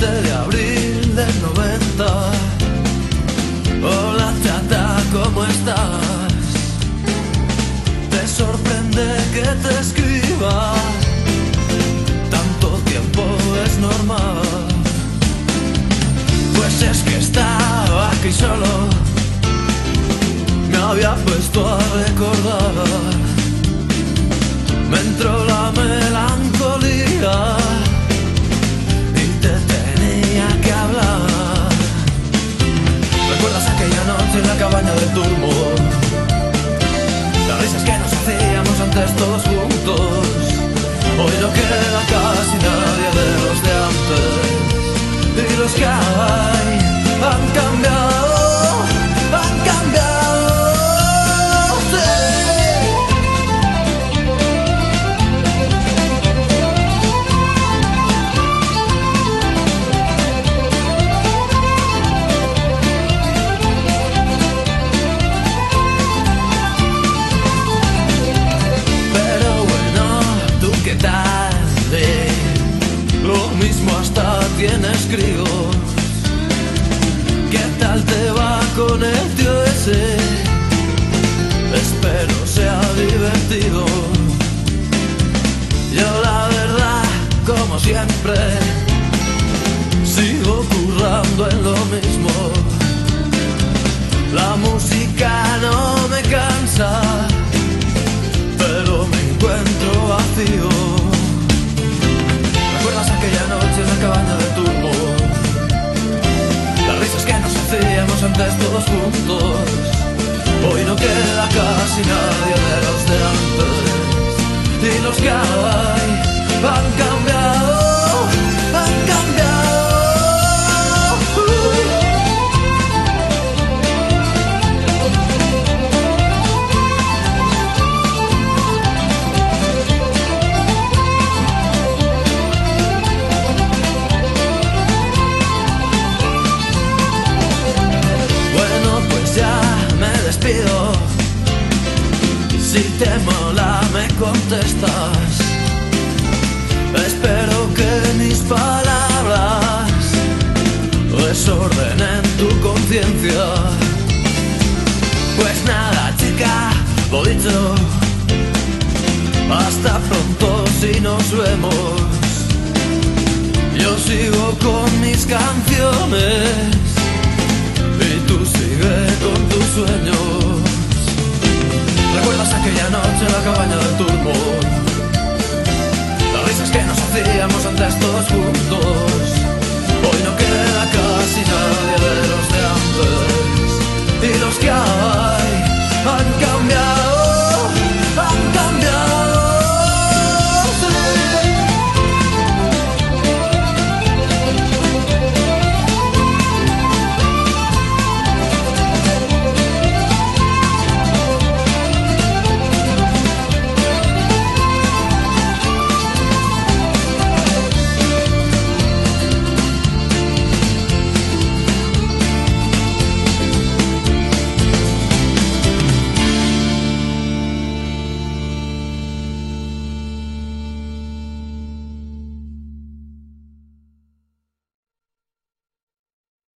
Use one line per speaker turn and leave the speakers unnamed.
de abril del 90. Hola chata, ¿cómo estás? Te sorprende que te escriba. Tanto tiempo es normal. Pues es que estaba aquí solo. Me había puesto a recordar. Me entró la mente la cabaña del turbo? Las risas que nos hacíamos antes todos juntos. Hoy no queda casi nadie de los de antes. Y los que Lo mismo hasta tienes críos. ¿Qué tal te va con el tío ese? Espero sea divertido. Yo la verdad, como siempre, sigo currando en lo mismo. Todos juntos. Hoy no queda casi nadie de los de antes. Y los que Mola, me contestas. Espero que mis palabras desordenen tu conciencia. Pues nada, chica, lo dicho. Hasta pronto si nos vemos. Yo sigo con mis canciones